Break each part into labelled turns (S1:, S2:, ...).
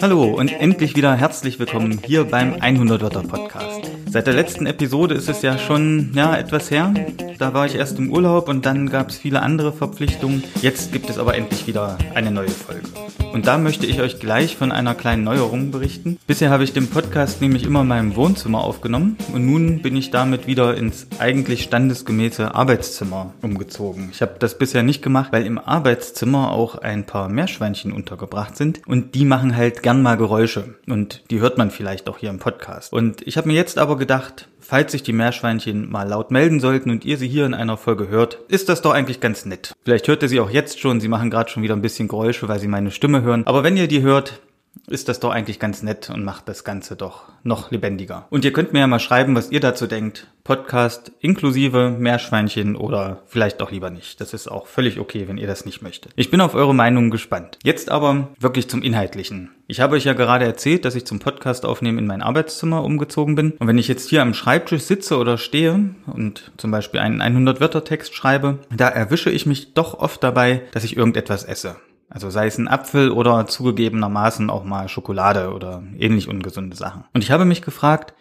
S1: Hallo und endlich wieder herzlich willkommen hier beim 100 Wörter Podcast. Seit der letzten Episode ist es ja schon ja etwas her. Da war ich erst im Urlaub und dann gab es viele andere Verpflichtungen. Jetzt gibt es aber endlich wieder eine neue Folge. Und da möchte ich euch gleich von einer kleinen Neuerung berichten. Bisher habe ich den Podcast nämlich immer in meinem Wohnzimmer aufgenommen und nun bin ich damit wieder ins eigentlich standesgemäße Arbeitszimmer umgezogen. Ich habe das bisher nicht gemacht, weil im Arbeitszimmer auch ein paar Meerschweinchen untergebracht sind und die machen halt gern mal Geräusche und die hört man vielleicht auch hier im Podcast. Und ich habe mir jetzt aber gedacht, falls sich die Meerschweinchen mal laut melden sollten und ihr sie hier in einer Folge hört, ist das doch eigentlich ganz nett. Vielleicht hört ihr sie auch jetzt schon, sie machen gerade schon wieder ein bisschen Geräusche, weil sie meine Stimme hören. Aber wenn ihr die hört, ist das doch eigentlich ganz nett und macht das Ganze doch noch lebendiger. Und ihr könnt mir ja mal schreiben, was ihr dazu denkt. Podcast inklusive Meerschweinchen oder vielleicht auch lieber nicht. Das ist auch völlig okay, wenn ihr das nicht möchtet. Ich bin auf eure Meinung gespannt. Jetzt aber wirklich zum Inhaltlichen. Ich habe euch ja gerade erzählt, dass ich zum Podcast aufnehmen in mein Arbeitszimmer umgezogen bin. Und wenn ich jetzt hier am Schreibtisch sitze oder stehe und zum Beispiel einen 100-Wörter-Text schreibe, da erwische ich mich doch oft dabei, dass ich irgendetwas esse. Also sei es ein Apfel oder zugegebenermaßen auch mal Schokolade oder ähnlich ungesunde Sachen. Und ich habe mich gefragt,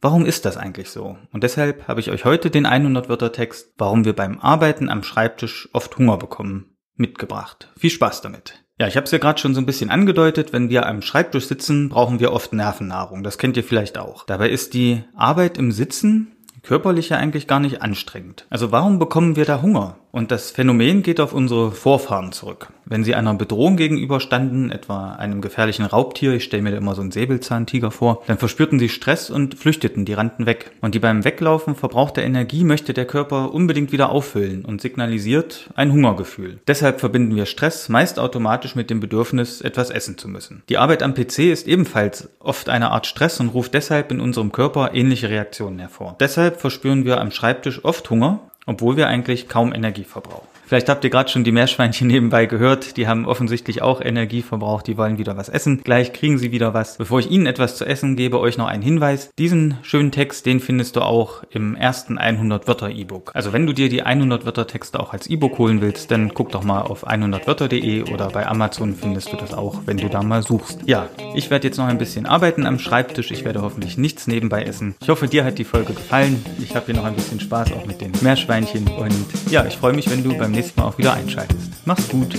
S1: warum ist das eigentlich so? Und deshalb habe ich euch heute den 100 Wörter Text, warum wir beim Arbeiten am Schreibtisch oft Hunger bekommen, mitgebracht. Viel Spaß damit. Ja, ich habe es ja gerade schon so ein bisschen angedeutet, wenn wir am Schreibtisch sitzen, brauchen wir oft Nervennahrung. Das kennt ihr vielleicht auch. Dabei ist die Arbeit im Sitzen körperlich ja eigentlich gar nicht anstrengend. Also warum bekommen wir da Hunger? Und das Phänomen geht auf unsere Vorfahren zurück. Wenn sie einer Bedrohung gegenüberstanden, etwa einem gefährlichen Raubtier, ich stelle mir da immer so einen Säbelzahntiger vor, dann verspürten sie Stress und flüchteten, die rannten weg. Und die beim Weglaufen verbrauchte Energie möchte der Körper unbedingt wieder auffüllen und signalisiert ein Hungergefühl. Deshalb verbinden wir Stress meist automatisch mit dem Bedürfnis, etwas essen zu müssen. Die Arbeit am PC ist ebenfalls oft eine Art Stress und ruft deshalb in unserem Körper ähnliche Reaktionen hervor. Deshalb verspüren wir am Schreibtisch oft Hunger obwohl wir eigentlich kaum Energie verbrauchen. Vielleicht habt ihr gerade schon die Meerschweinchen nebenbei gehört. Die haben offensichtlich auch Energie verbraucht. Die wollen wieder was essen. Gleich kriegen sie wieder was. Bevor ich ihnen etwas zu essen gebe, euch noch einen Hinweis. Diesen schönen Text, den findest du auch im ersten 100 Wörter E-Book. Also wenn du dir die 100 Wörter Texte auch als E-Book holen willst, dann guck doch mal auf 100wörter.de oder bei Amazon findest du das auch, wenn du da mal suchst. Ja, ich werde jetzt noch ein bisschen arbeiten am Schreibtisch. Ich werde hoffentlich nichts nebenbei essen. Ich hoffe, dir hat die Folge gefallen. Ich habe hier noch ein bisschen Spaß auch mit den Meerschweinchen und ja, ich freue mich, wenn du beim nächsten Mal auch wieder einschaltest. Mach's gut.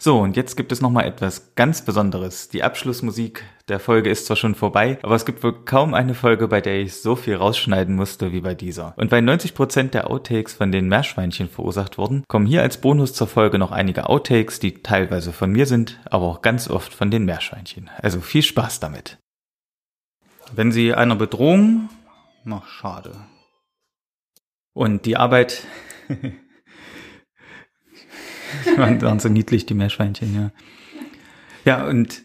S1: So, und jetzt gibt es nochmal etwas ganz Besonderes. Die Abschlussmusik der Folge ist zwar schon vorbei, aber es gibt wohl kaum eine Folge, bei der ich so viel rausschneiden musste wie bei dieser. Und weil 90% der Outtakes von den Meerschweinchen verursacht wurden, kommen hier als Bonus zur Folge noch einige Outtakes, die teilweise von mir sind, aber auch ganz oft von den Meerschweinchen. Also viel Spaß damit. Wenn Sie einer Bedrohung... Ach, schade. Und die Arbeit... waren, waren so niedlich, die Meerschweinchen, ja. Ja, und